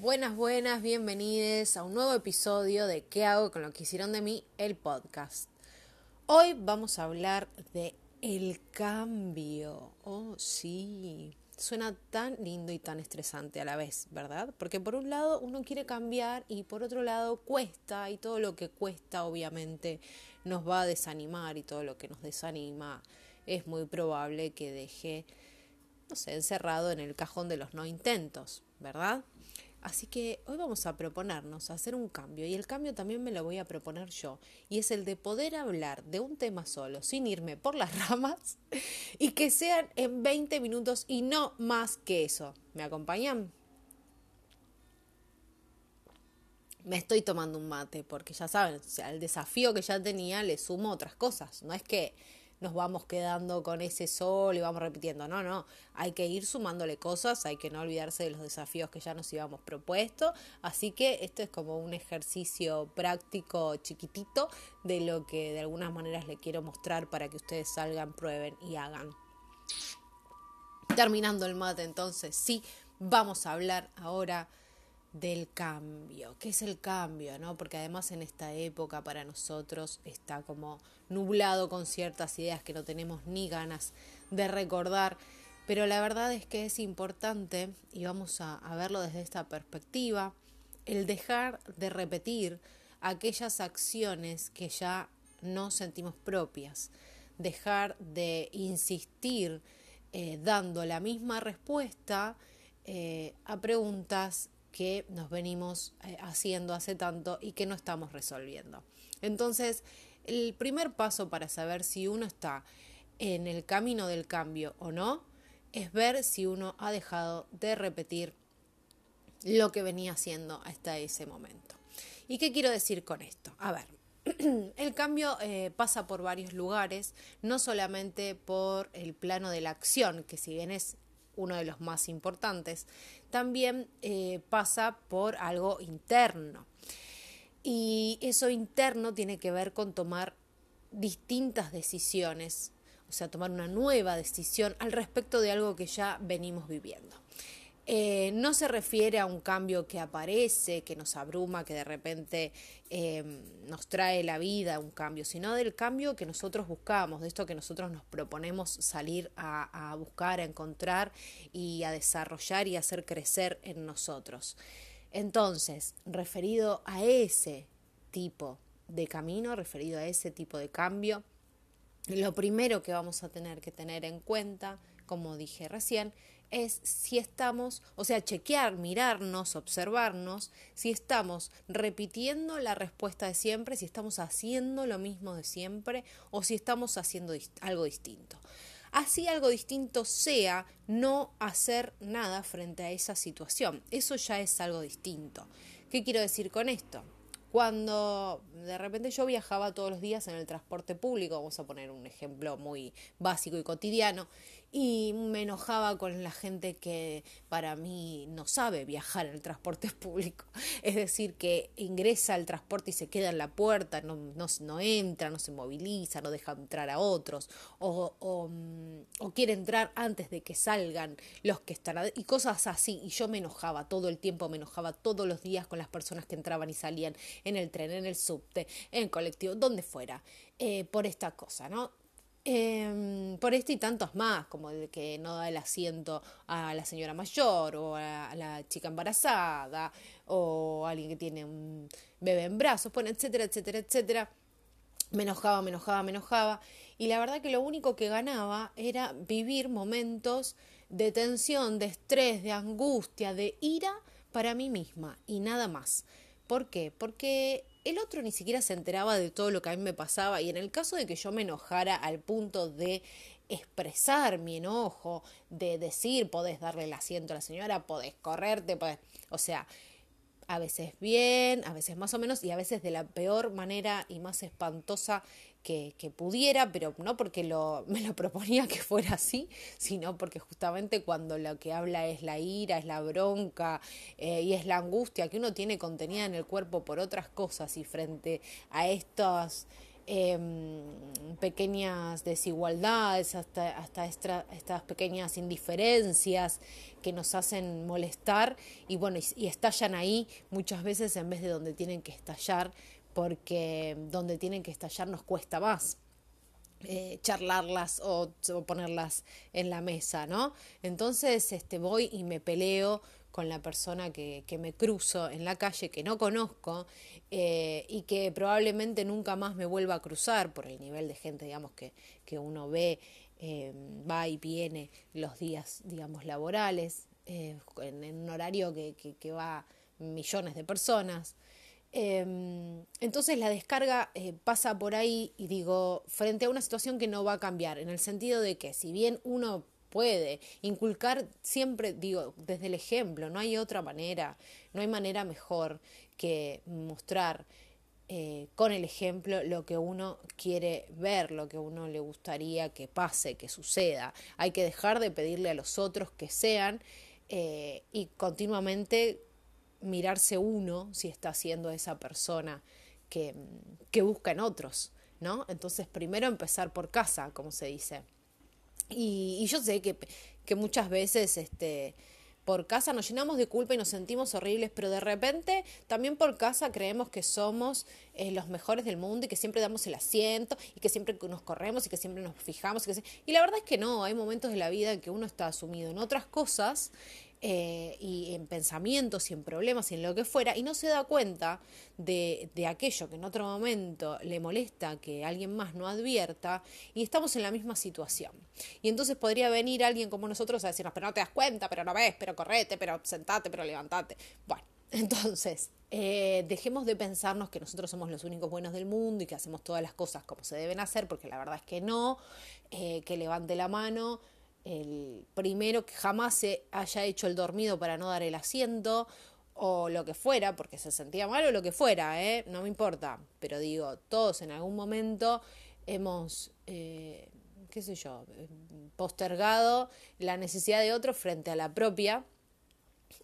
Buenas, buenas, bienvenidos a un nuevo episodio de ¿Qué hago con lo que hicieron de mí? El podcast. Hoy vamos a hablar de el cambio. Oh, sí. Suena tan lindo y tan estresante a la vez, ¿verdad? Porque por un lado uno quiere cambiar y por otro lado cuesta y todo lo que cuesta obviamente nos va a desanimar y todo lo que nos desanima es muy probable que deje, no sé, encerrado en el cajón de los no intentos, ¿verdad? Así que hoy vamos a proponernos hacer un cambio y el cambio también me lo voy a proponer yo y es el de poder hablar de un tema solo sin irme por las ramas y que sean en 20 minutos y no más que eso. ¿Me acompañan? Me estoy tomando un mate porque ya saben, o el desafío que ya tenía le sumo otras cosas. No es que nos vamos quedando con ese sol y vamos repitiendo. No, no, hay que ir sumándole cosas, hay que no olvidarse de los desafíos que ya nos íbamos propuesto. Así que esto es como un ejercicio práctico chiquitito de lo que de algunas maneras le quiero mostrar para que ustedes salgan, prueben y hagan. Terminando el mate, entonces sí, vamos a hablar ahora del cambio. ¿Qué es el cambio? ¿no? Porque además en esta época para nosotros está como nublado con ciertas ideas que no tenemos ni ganas de recordar. Pero la verdad es que es importante, y vamos a, verlo desde esta perspectiva, el dejar de repetir aquellas acciones que ya no sentimos propias, dejar de insistir eh, dando la misma respuesta eh, a preguntas que nos venimos eh, haciendo hace tanto y que no estamos resolviendo. Entonces, el primer paso para saber si uno está en el camino del cambio o no es ver si uno ha dejado de repetir lo que venía haciendo hasta ese momento. ¿Y qué quiero decir con esto? A ver, el cambio eh, pasa por varios lugares, no solamente por el plano de la acción, que si bien es uno de los más importantes, también eh, pasa por algo interno. Y eso interno tiene que ver con tomar distintas decisiones, o sea, tomar una nueva decisión al respecto de algo que ya venimos viviendo. Eh, no se refiere a un cambio que aparece, que nos abruma, que de repente eh, nos trae la vida, un cambio, sino del cambio que nosotros buscamos, de esto que nosotros nos proponemos salir a, a buscar, a encontrar y a desarrollar y hacer crecer en nosotros. Entonces, referido a ese tipo de camino, referido a ese tipo de cambio, lo primero que vamos a tener que tener en cuenta, como dije recién, es si estamos, o sea, chequear, mirarnos, observarnos, si estamos repitiendo la respuesta de siempre, si estamos haciendo lo mismo de siempre o si estamos haciendo algo distinto. Así algo distinto sea no hacer nada frente a esa situación. Eso ya es algo distinto. ¿Qué quiero decir con esto? Cuando de repente yo viajaba todos los días en el transporte público, vamos a poner un ejemplo muy básico y cotidiano, y me enojaba con la gente que para mí no sabe viajar en el transporte público. Es decir, que ingresa al transporte y se queda en la puerta, no, no, no entra, no se moviliza, no deja entrar a otros, o, o, mm, o, quiere entrar antes de que salgan los que están y cosas así. Y yo me enojaba todo el tiempo, me enojaba todos los días con las personas que entraban y salían en el tren, en el subte, en el colectivo, donde fuera, eh, por esta cosa, ¿no? Eh, por este y tantos más, como el que no da el asiento a la señora mayor o a la chica embarazada o a alguien que tiene un bebé en brazos, bueno, etcétera, etcétera, etcétera. Me enojaba, me enojaba, me enojaba. Y la verdad que lo único que ganaba era vivir momentos de tensión, de estrés, de angustia, de ira para mí misma y nada más. ¿Por qué? Porque el otro ni siquiera se enteraba de todo lo que a mí me pasaba y en el caso de que yo me enojara al punto de expresar mi enojo, de decir, podés darle el asiento a la señora, podés correrte, podés... O sea, a veces bien, a veces más o menos y a veces de la peor manera y más espantosa que, pudiera, pero no porque lo, me lo proponía que fuera así, sino porque justamente cuando lo que habla es la ira, es la bronca eh, y es la angustia que uno tiene contenida en el cuerpo por otras cosas y frente a estos em, pequeñas desigualdades, hasta, hasta estas pequeñas indiferencias que nos hacen molestar y bueno, y, estallan ahí muchas veces en vez de donde tienen que estallar, porque donde tienen que estallar nos cuesta más. Eh, charlarlas o, ponerlas en la mesa, ¿no? Entonces este, voy y me peleo con la persona que, que me cruzo en la calle, que no conozco eh, y que probablemente nunca más me vuelva a cruzar por el nivel de gente, digamos, que, que uno ve, eh, va y viene los días, digamos, laborales, en, un horario que, que, que va millones de personas. Em, entonces la descarga eh, pasa por ahí y digo, frente a una situación que no va a cambiar, en el sentido de que si bien uno puede inculcar siempre, digo, desde el ejemplo, no hay otra manera, no hay manera mejor que mostrar eh, con el ejemplo lo que uno quiere ver, lo que uno le gustaría que pase, que suceda. Hay que dejar de pedirle a los otros que sean eh, y continuamente mirarse uno si está siendo esa persona que, que busca en otros, ¿no? Entonces, primero empezar por casa, como se dice. Y, yo sé que, que, muchas veces este, por casa nos llenamos de culpa y nos sentimos horribles, pero de repente también por casa creemos que somos eh, los mejores del mundo y que siempre damos el asiento y que siempre nos corremos y que siempre nos fijamos. Y, y la verdad es que no, hay momentos de la vida en que uno está asumido en otras cosas eh, y en pensamientos y en problemas y en lo que fuera, y no se da cuenta de, de, aquello que en otro momento le molesta que alguien más no advierta, y estamos en la misma situación. Y entonces podría venir alguien como nosotros a decirnos, pero no te das cuenta, pero no ves, pero correte, pero sentate, pero levantate. Bueno, entonces, eh, dejemos de pensarnos que nosotros somos los únicos buenos del mundo y que hacemos todas las cosas como se deben hacer, porque la verdad es que no, eh, que levante la mano el primero que jamás se haya hecho el dormido para no dar el asiento o lo que fuera, porque se sentía mal o lo que fuera, ¿eh? no me importa, pero digo, todos en algún momento hemos, eh, qué sé yo, postergado la necesidad de otro frente a la propia.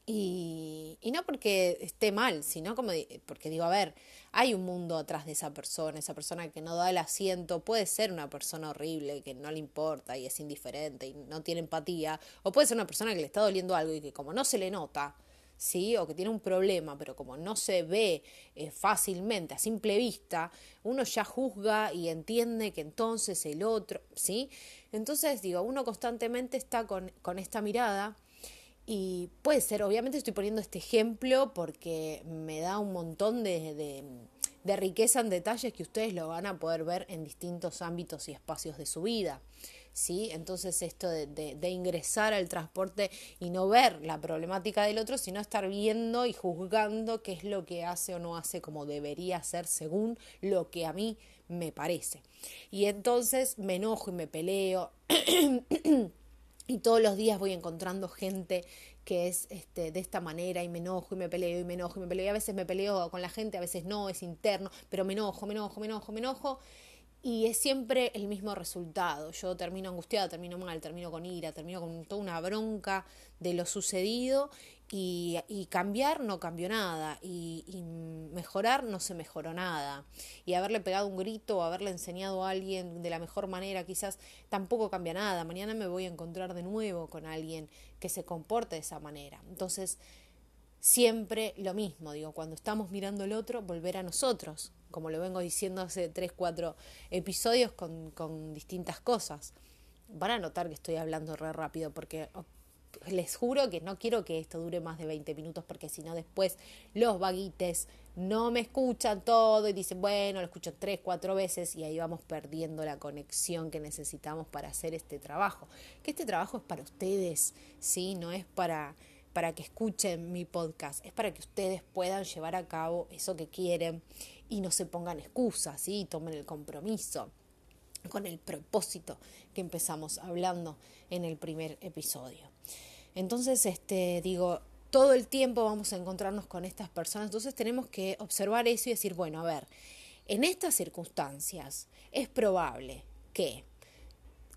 Y, no porque esté mal, sino como porque digo, a ver, hay un mundo atrás de esa persona, esa persona que no da el asiento, puede ser una persona horrible, que no le importa y es indiferente y no tiene empatía, o puede ser una persona que le está doliendo algo y que como no se le nota, ¿sí? O que tiene un problema, pero como no se ve eh, fácilmente, a simple vista, uno ya juzga y entiende que entonces el otro, ¿sí? Entonces, digo, uno constantemente está con, con esta mirada y puede ser, obviamente estoy poniendo este ejemplo porque me da un montón de, de, riqueza en detalles que ustedes lo van a poder ver en distintos ámbitos y espacios de su vida. ¿sí? Entonces esto de, de, ingresar al transporte y no ver la problemática del otro, sino estar viendo y juzgando qué es lo que hace o no hace como debería ser según lo que a mí me parece. Y entonces me enojo y me peleo. y todos los días voy encontrando gente que es este, de esta manera y me enojo y me peleo y me enojo y me peleo. Y a veces me peleo con la gente, a veces no, es interno, pero me enojo, me enojo, me enojo, me enojo y es siempre el mismo resultado. Yo termino angustiada, termino mal, termino con ira, termino con toda una bronca de lo sucedido y, cambiar no cambió nada y, y, mejorar no se mejoró nada. Y haberle pegado un grito o haberle enseñado a alguien de la mejor manera quizás tampoco cambia nada. Mañana me voy a encontrar de nuevo con alguien que se comporte de esa manera. Entonces, siempre lo mismo, digo, cuando estamos mirando al otro, volver a nosotros, como lo vengo diciendo hace tres, cuatro episodios con, con distintas cosas. Van a notar que estoy hablando re rápido porque les juro que no quiero que esto dure más de 20 minutos porque si no después los vaguites no me escuchan todo y dicen, bueno, lo escucho tres, cuatro veces y ahí vamos perdiendo la conexión que necesitamos para hacer este trabajo. Que este trabajo es para ustedes, ¿sí? No es para, para que escuchen mi podcast, es para que ustedes puedan llevar a cabo eso que quieren y no se pongan excusas, ¿sí? tomen el compromiso con el propósito que empezamos hablando en el primer episodio. Entonces, este, digo, todo el tiempo vamos a encontrarnos con estas personas, entonces tenemos que observar eso y decir, bueno, a ver, en estas circunstancias es probable que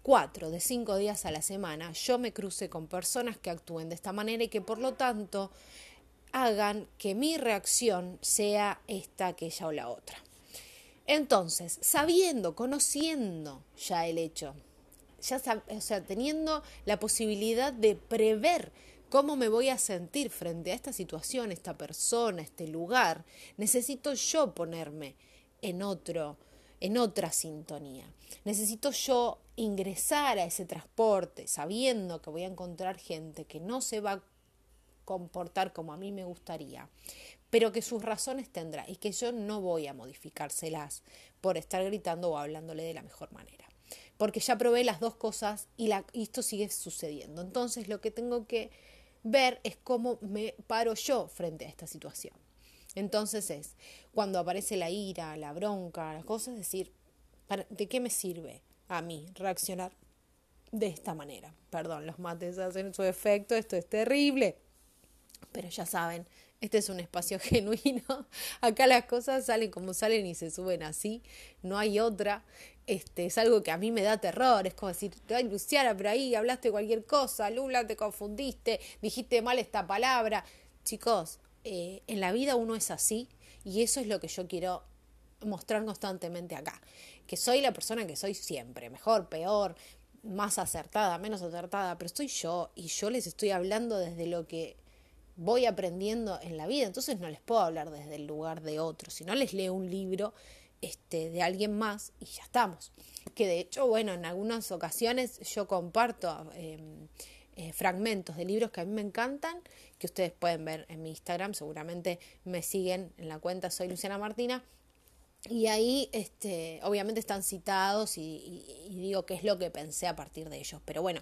cuatro de cinco días a la semana yo me cruce con personas que actúen de esta manera y que por lo tanto hagan que mi reacción sea esta, aquella o la otra. Entonces, sabiendo, conociendo ya el hecho, ya o sea, teniendo la posibilidad de prever cómo me voy a sentir frente a esta situación, esta persona, este lugar, necesito yo ponerme en otro, en otra sintonía. Necesito yo ingresar a ese transporte sabiendo que voy a encontrar gente que no se va a comportar como a mí me gustaría, pero que sus razones tendrá y que yo no voy a modificárselas por estar gritando o hablándole de la mejor manera. Porque ya probé las dos cosas y, la, y esto sigue sucediendo. Entonces lo que tengo que ver es cómo me paro yo frente a esta situación. Entonces es, cuando aparece la ira, la bronca, las cosas, decir, ¿de qué me sirve a mí reaccionar de esta manera? Perdón, los mates hacen su efecto, esto es terrible. Pero ya saben, este es un espacio genuino. Acá las cosas salen como salen y se suben así. No hay otra. Este, es algo que a mí me da terror. Es como decir, ay, Luciana, pero ahí hablaste cualquier cosa. Lula, te confundiste. Dijiste mal esta palabra. Chicos, eh, en la vida uno es así. Y eso es lo que yo quiero mostrar constantemente acá. Que soy la persona que soy siempre. Mejor, peor, más acertada, menos acertada. Pero estoy yo. Y yo les estoy hablando desde lo que voy aprendiendo en la vida, entonces no les puedo hablar desde el lugar de otro, si no les leo un libro este, de alguien más y ya estamos. Que de hecho, bueno, en algunas ocasiones yo comparto em, eh, fragmentos de libros que a mí me encantan, que ustedes pueden ver en mi Instagram, seguramente me siguen en la cuenta Soy Luciana Martina. Y ahí, este, obviamente, están citados y digo qué es lo que pensé a partir de ellos. Pero bueno,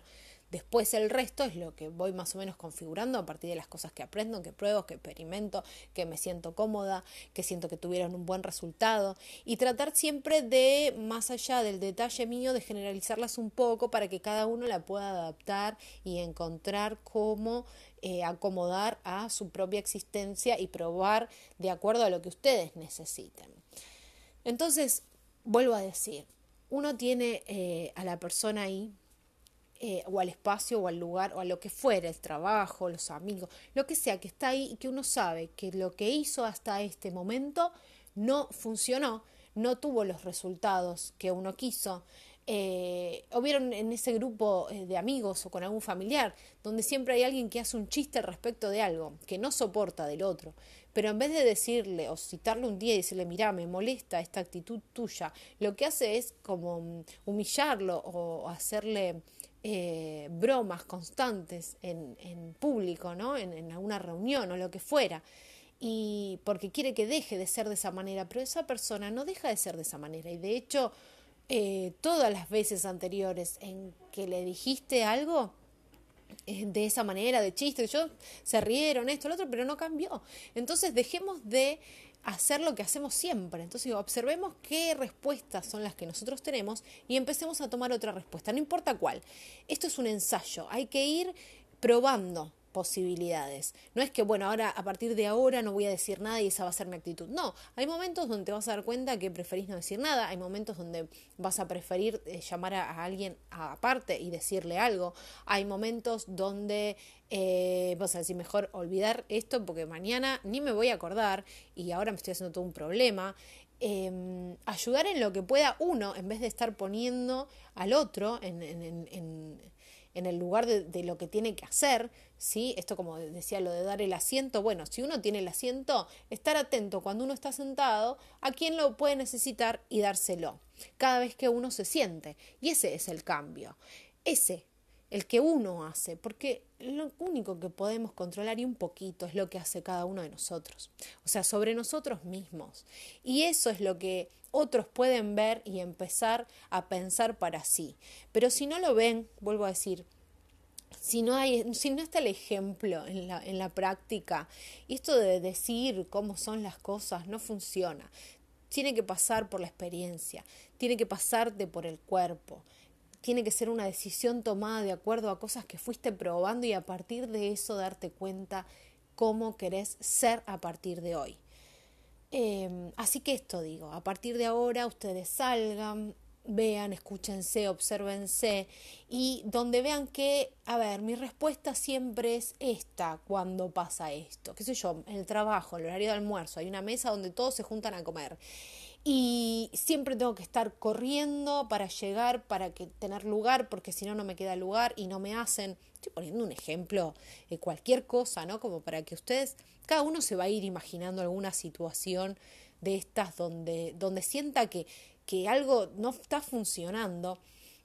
Después el resto es lo que voy más o menos configurando a partir de las cosas que aprendo, que pruebo, que experimento, que me siento cómoda, que siento que tuvieron un buen resultado y tratar siempre de, más allá del detalle mío, de generalizarlas un poco para que cada uno la pueda adaptar y encontrar cómo eh, acomodar a su propia existencia y probar de acuerdo a lo que ustedes necesiten. Entonces, vuelvo a decir, uno tiene eh, a la persona ahí eh, o al espacio o al lugar o a lo que fuera, el trabajo, los amigos, lo que sea que está ahí y que uno sabe que lo que hizo hasta este momento no funcionó, no tuvo los resultados que uno quiso. Eh, o vieron en ese grupo eh, de amigos o con algún familiar, donde siempre hay alguien que hace un chiste respecto de algo, que no soporta del otro, pero en vez de decirle o citarle un día y decirle, mira, me molesta esta actitud tuya, lo que hace es como mm, humillarlo o hacerle eh, bromas constantes en, público, ¿no? En, alguna reunión o lo que fuera, y porque quiere que deje de ser de esa manera, pero esa persona no deja de ser de esa manera, y de hecho, eh, todas las veces anteriores en que le dijiste algo, de esa manera, de chiste, yo se rieron esto, lo otro, pero no cambió. Entonces dejemos de hacer lo que hacemos siempre. Entonces observemos qué respuestas son las que nosotros tenemos y empecemos a tomar otra respuesta, no importa cuál. Esto es un ensayo, hay que ir probando posibilidades. No es que, bueno, ahora a partir de ahora no voy a decir nada y esa va a ser mi actitud. No, hay momentos donde te vas a dar cuenta que preferís no decir nada, hay momentos donde vas a preferir eh, llamar a, alguien aparte y decirle algo, hay momentos donde eh, vas a decir mejor olvidar esto porque mañana ni me voy a acordar y ahora me estoy haciendo todo un problema. Em, ayudar en lo que pueda uno en vez de estar poniendo al otro en el lugar de, lo que tiene que hacer, ¿sí? Esto como decía lo de dar el asiento, bueno, si uno tiene el asiento, estar atento cuando uno está sentado a quién lo puede necesitar y dárselo, cada vez que uno se siente. Y ese es el cambio, ese, el que uno hace, porque lo único que podemos controlar y un poquito es lo que hace cada uno de nosotros, o sea, sobre nosotros mismos. Y eso es lo que otros pueden ver y empezar a pensar para sí. Pero si no lo ven, vuelvo a decir, si no, hay, si no está el ejemplo en la, en la práctica, esto de decir cómo son las cosas no funciona. Tiene que pasar por la experiencia, tiene que pasarte por el cuerpo, tiene que ser una decisión tomada de acuerdo a cosas que fuiste probando y a partir de eso darte cuenta cómo querés ser a partir de hoy. Em, así que esto digo, a partir de ahora ustedes salgan, vean, escúchense, obsérvense y donde vean que, a ver, mi respuesta siempre es esta cuando pasa esto, qué sé yo, en el trabajo, en el horario de almuerzo, hay una mesa donde todos se juntan a comer y siempre tengo que estar corriendo para llegar, para que tener lugar, porque si no no me queda lugar y no me hacen. Estoy poniendo un ejemplo cualquier cosa, ¿no? Como para que ustedes, cada uno se va a ir imaginando alguna situación de estas donde, donde sienta que, que algo no está funcionando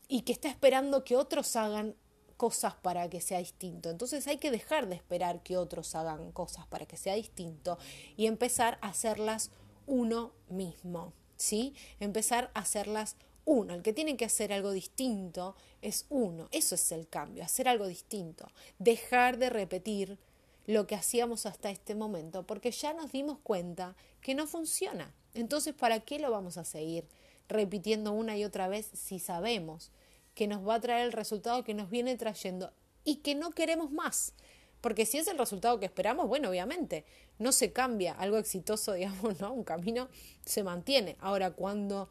y que está esperando que otros hagan cosas para que sea distinto. Entonces hay que dejar de esperar que otros hagan cosas para que sea distinto y empezar a hacerlas uno mismo, ¿sí? Empezar a hacerlas uno. El que tiene que hacer algo distinto es uno. Eso es el cambio, hacer algo distinto. Dejar de repetir lo que hacíamos hasta este momento, porque ya nos dimos cuenta que no funciona. Entonces, ¿para qué lo vamos a seguir repitiendo una y otra vez si sabemos que nos va a traer el resultado que nos viene trayendo y que no queremos más? Porque si es el resultado que esperamos, bueno, obviamente, no se cambia. Algo exitoso, digamos, ¿no? Un camino se mantiene. Ahora, cuando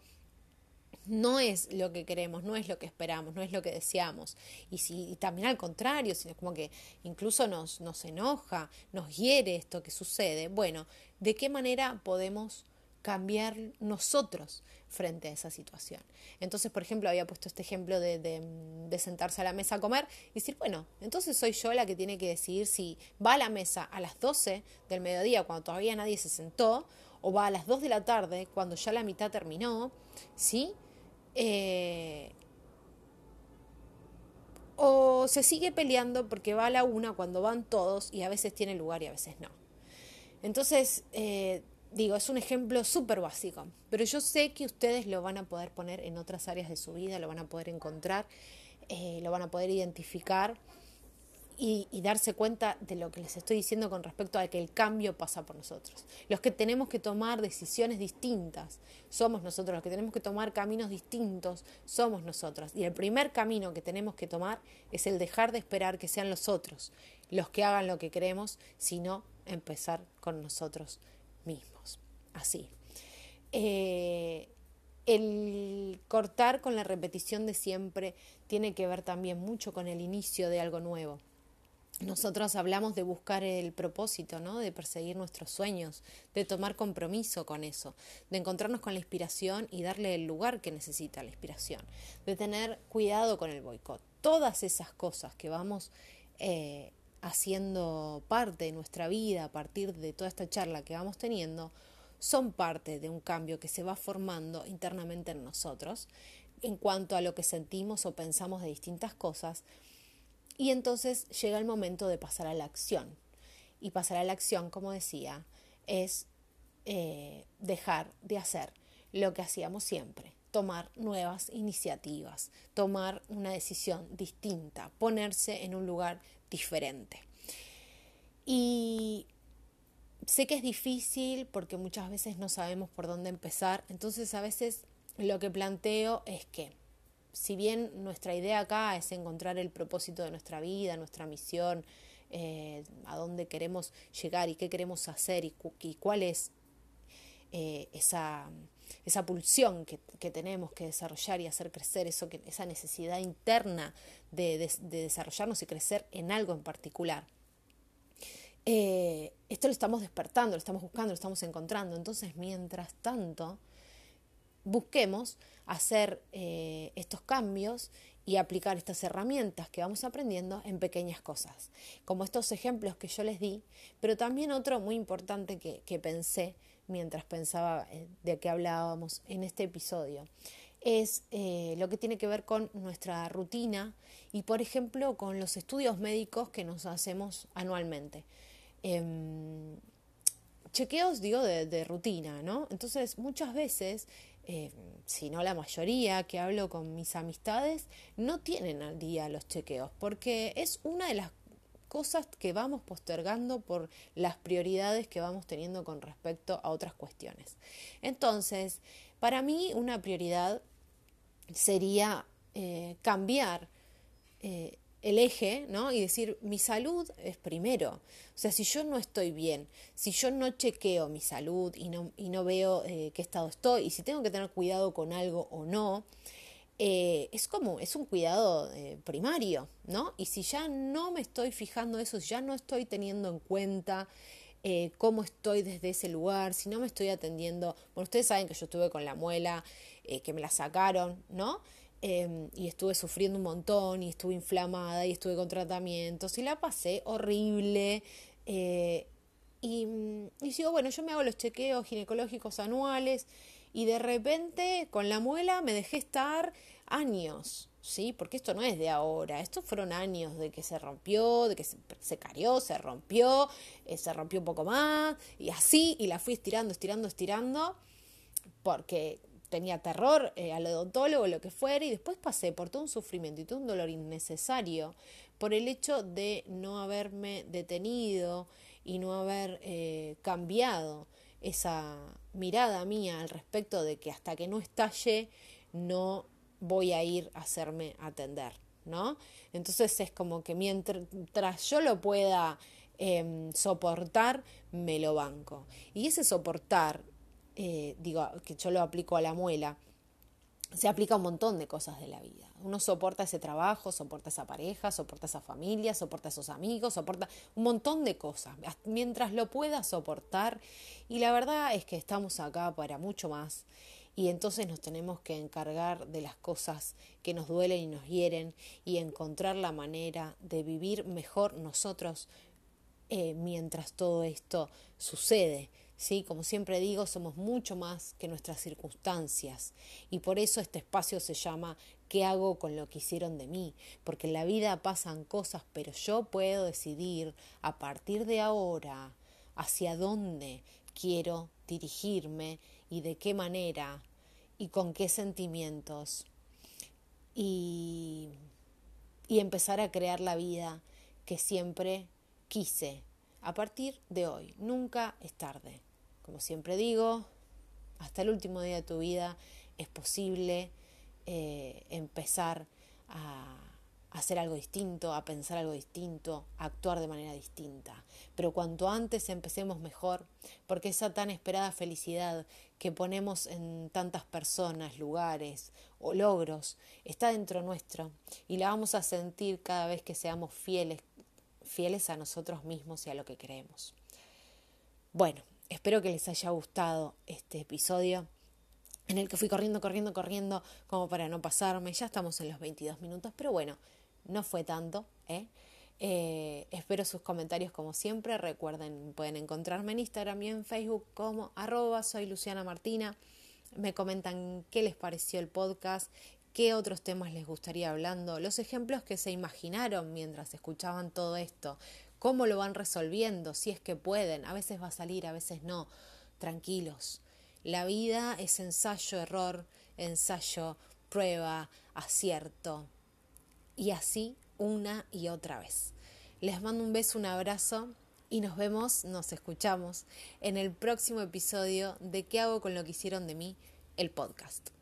no es lo que queremos, no es lo que esperamos, no es lo que deseamos. Y, si, también al contrario, sino como que incluso nos, nos enoja, nos hiere esto que sucede. Bueno, ¿de qué manera podemos cambiar nosotros frente a esa situación. Entonces, por ejemplo, había puesto este ejemplo de, de, sentarse a la mesa a comer y decir, bueno, entonces soy yo la que tiene que decidir si va a la mesa a las 12 del mediodía cuando todavía nadie se sentó o va a las 2 de la tarde cuando ya la mitad terminó, ¿sí? Eh, o se sigue peleando porque va a la una cuando van todos y a veces tiene lugar y a veces no. Entonces, eh, digo, es un ejemplo súper básico, pero yo sé que ustedes lo van a poder poner en otras áreas de su vida, lo van a poder encontrar, eh, lo van a poder identificar y, y, darse cuenta de lo que les estoy diciendo con respecto a que el cambio pasa por nosotros. Los que tenemos que tomar decisiones distintas somos nosotros, los que tenemos que tomar caminos distintos somos nosotros. Y el primer camino que tenemos que tomar es el dejar de esperar que sean los otros los que hagan lo que queremos, sino empezar con nosotros mismos. Así. Eh, el cortar con la repetición de siempre tiene que ver también mucho con el inicio de algo nuevo. Nosotros hablamos de buscar el propósito, ¿no? de perseguir nuestros sueños, de tomar compromiso con eso, de encontrarnos con la inspiración y darle el lugar que necesita la inspiración, de tener cuidado con el boicot. Todas esas cosas que vamos eh, haciendo parte de nuestra vida a partir de toda esta charla que vamos teniendo, son parte de un cambio que se va formando internamente en nosotros en cuanto a lo que sentimos o pensamos de distintas cosas. Y entonces llega el momento de pasar a la acción. Y pasar a la acción, como decía, es eh, dejar de hacer lo que hacíamos siempre, tomar nuevas iniciativas, tomar una decisión distinta, ponerse en un lugar diferente. Y sé que es difícil porque muchas veces no sabemos por dónde empezar, entonces a veces lo que planteo es que si bien nuestra idea acá es encontrar el propósito de nuestra vida, nuestra misión, eh, a dónde queremos llegar y qué queremos hacer y, cuál es eh, esa, esa pulsión que, tenemos que desarrollar y hacer crecer, eso que, esa necesidad interna de, desarrollarnos y crecer en algo en particular. Eh, esto lo estamos despertando, lo estamos buscando, lo estamos encontrando. Entonces, mientras tanto, busquemos hacer eh, estos cambios y aplicar estas herramientas que vamos aprendiendo en pequeñas cosas, como estos ejemplos que yo les di, pero también otro muy importante que, que pensé mientras pensaba eh, de qué hablábamos en este episodio, es eh, lo que tiene que ver con nuestra rutina y, por ejemplo, con los estudios médicos que nos hacemos anualmente. Em, chequeos, digo, de, rutina, ¿no? Entonces, muchas veces, eh, si no la mayoría que hablo con mis amistades, no tienen al día los chequeos, porque es una de las cosas que vamos postergando por las prioridades que vamos teniendo con respecto a otras cuestiones. Entonces, para mí una prioridad sería eh, cambiar eh, el eje, ¿no? Y decir, mi salud es primero. O sea, si yo no estoy bien, si yo no chequeo mi salud y no, y no veo eh, qué estado estoy, y si tengo que tener cuidado con algo o no, eh, es como, es un cuidado eh, primario, ¿no? Y si ya no me estoy fijando eso, si ya no estoy teniendo en cuenta cómo estoy desde ese lugar, si no me estoy atendiendo. Bueno, ustedes saben que yo estuve con la muela, que me la sacaron, ¿no? Em, y estuve sufriendo un montón y estuve inflamada y estuve con tratamientos y la pasé horrible. Eh, y, y digo, bueno, yo me hago los chequeos ginecológicos anuales y de repente con la muela me dejé estar años, ¿sí? Porque esto no es de ahora, estos fueron años de que se rompió, de que se, se carió, se rompió, eh, se rompió un poco más, y así, y la fui estirando, estirando, estirando, porque tenía terror eh, al odontólogo, lo que fuera, y después pasé por todo un sufrimiento y todo un dolor innecesario por el hecho de no haberme detenido y no haber eh, cambiado esa mirada mía al respecto de que hasta que no estalle no voy a ir a hacerme atender, ¿no? Entonces es como que mientras yo lo pueda em, soportar, me lo banco. Y ese soportar eh, digo, que yo lo aplico a la muela, se aplica a un montón de cosas de la vida. Uno soporta ese trabajo, soporta esa pareja, soporta esa familia, soporta esos amigos, soporta un montón de cosas, mientras lo pueda soportar. Y la verdad es que estamos acá para mucho más. Y entonces nos tenemos que encargar de las cosas que nos duelen y nos hieren y encontrar la manera de vivir mejor nosotros eh, mientras todo esto sucede. ¿Sí? Como siempre digo, somos mucho más que nuestras circunstancias y por eso este espacio se llama ¿Qué hago con lo que hicieron de mí? Porque en la vida pasan cosas, pero yo puedo decidir a partir de ahora hacia dónde quiero dirigirme y de qué manera y con qué sentimientos y, y empezar a crear la vida que siempre quise a partir de hoy. Nunca es tarde. Como siempre digo, hasta el último día de tu vida es posible eh, empezar a, hacer algo distinto, a pensar algo distinto, a actuar de manera distinta. Pero cuanto antes empecemos mejor, porque esa tan esperada felicidad que ponemos en tantas personas, lugares o logros está dentro nuestro y la vamos a sentir cada vez que seamos fieles, fieles a nosotros mismos y a lo que creemos. Bueno, Espero que les haya gustado este episodio en el que fui corriendo, corriendo, corriendo como para no pasarme. Ya estamos en los 22 minutos, pero bueno, no fue tanto. ¿eh? Eh, espero sus comentarios como siempre. Recuerden, pueden encontrarme en Instagram y en Facebook como arroba soy Luciana Martina. Me comentan qué les pareció el podcast, qué otros temas les gustaría hablando, los ejemplos que se imaginaron mientras escuchaban todo esto, cómo lo van resolviendo, si es que pueden, a veces va a salir, a veces no, tranquilos. La vida es ensayo, error, ensayo, prueba, acierto. Y así una y otra vez. Les mando un beso, un abrazo y nos vemos, nos escuchamos en el próximo episodio de ¿Qué hago con lo que hicieron de mí? El podcast.